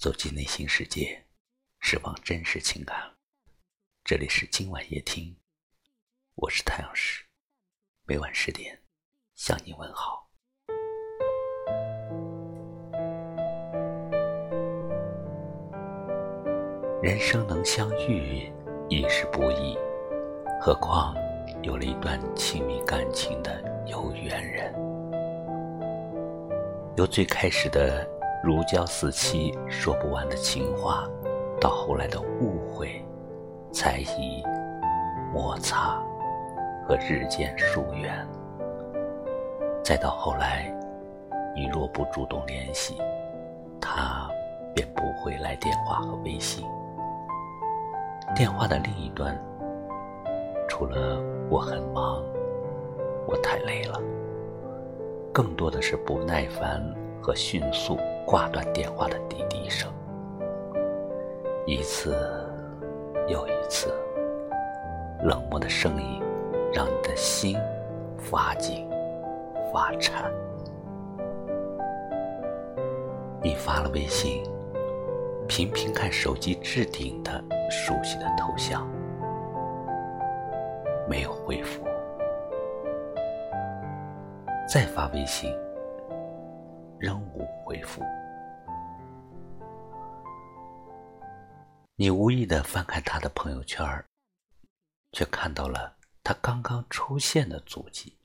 走进内心世界，释放真实情感。这里是今晚夜听，我是太阳石，每晚十点向你问好。人生能相遇已是不易，何况有了一段亲密感情的有缘人，由最开始的。如胶似漆、说不完的情话，到后来的误会、猜疑、摩擦和日渐疏远，再到后来，你若不主动联系，他便不会来电话和微信。电话的另一端，除了“我很忙”“我太累了”，更多的是不耐烦和迅速。挂断电话的滴滴声，一次又一次，冷漠的声音让你的心发紧发颤。你发了微信，频频看手机置顶的熟悉的头像，没有回复，再发微信，仍无回复。你无意的翻看他的朋友圈却看到了他刚刚出现的足迹。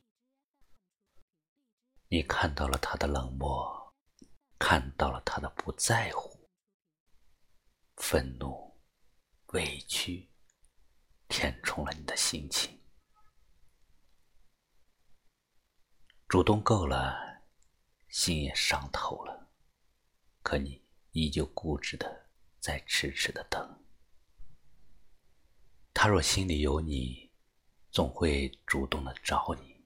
你看到了他的冷漠，看到了他的不在乎，愤怒、委屈填充了你的心情。主动够了，心也伤透了，可你依旧固执的。在痴痴的等，他若心里有你，总会主动的找你；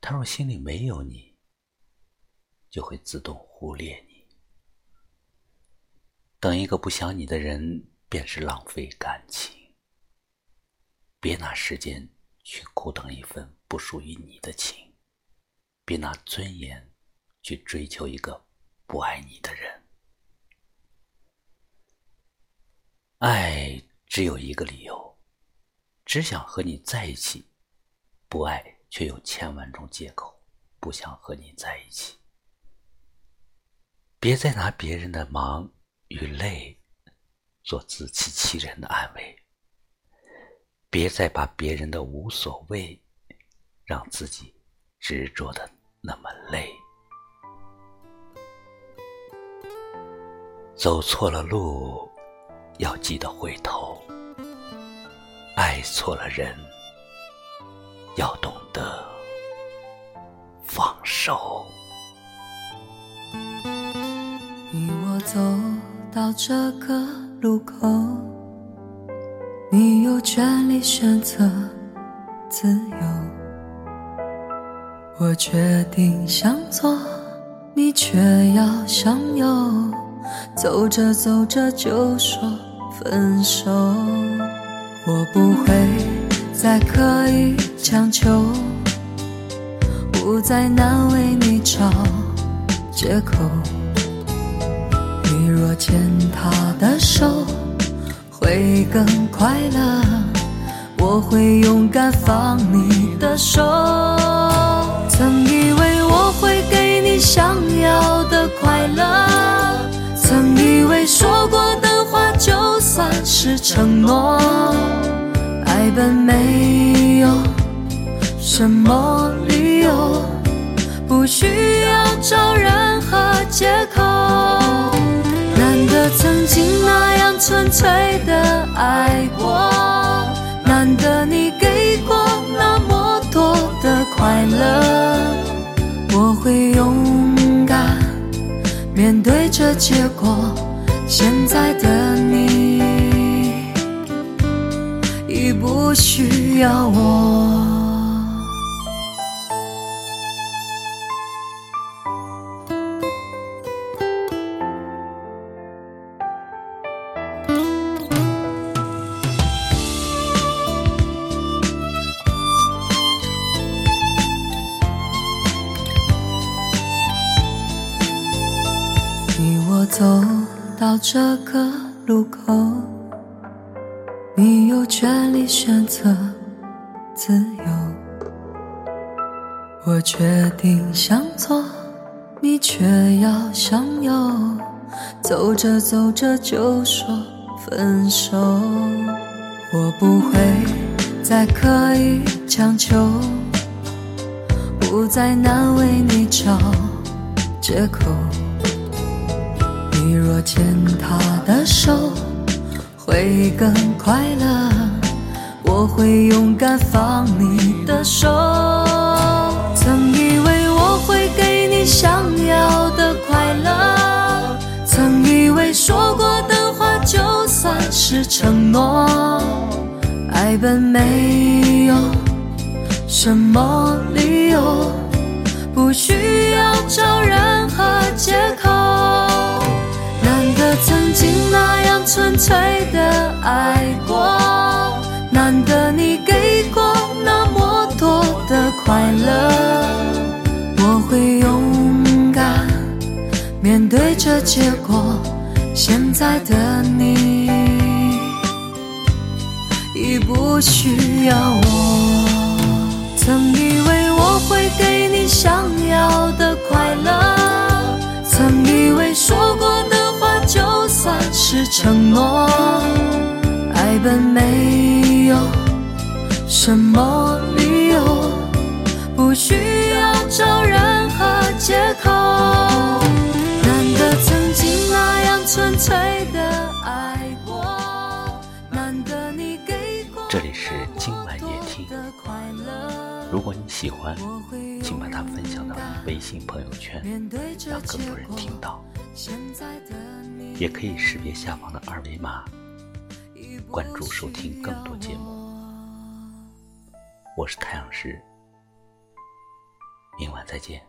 他若心里没有你，就会自动忽略你。等一个不想你的人，便是浪费感情。别拿时间去苦等一份不属于你的情，别拿尊严去追求一个不爱你的人。爱只有一个理由，只想和你在一起；不爱却有千万种借口，不想和你在一起。别再拿别人的忙与累做自欺欺人的安慰，别再把别人的无所谓让自己执着的那么累。走错了路。要记得回头，爱错了人，要懂得放手。你我走到这个路口，你有权利选择自由，我决定向左，你却要向右，走着走着就说。分手，我不会再刻意强求，不再难为你找借口。你若牵他的手，会更快乐。我会勇敢放你的手。曾以为我会给你想要的快乐，曾以为说。是承诺，爱本没有什么理由，不需要找任何借口。难得曾经那样纯粹的爱过，难得你给过那么多的快乐，我会勇敢面对这结果。现在的你你不需要我。你我走。到这个路口，你有权利选择自由。我决定向左，你却要向右，走着走着就说分手。我不会再刻意强求，不再难为你找借口。你若牵他的手，会更快乐。我会勇敢放你的手。曾以为我会给你想要的快乐，曾以为说过的话就算是承诺。爱本没有什么理由，不需要找任纯粹的爱过，难得你给过那么多的快乐，我会勇敢面对这结果。现在的你已不需要我，是承诺，爱本没有什么理由，不需要找任何借口。难得曾经那样纯粹的爱今晚也听，如果你喜欢，请把它分享到微信朋友圈，让更多人听到。也可以识别下方的二维码，关注收听更多节目。我是太阳石，明晚再见。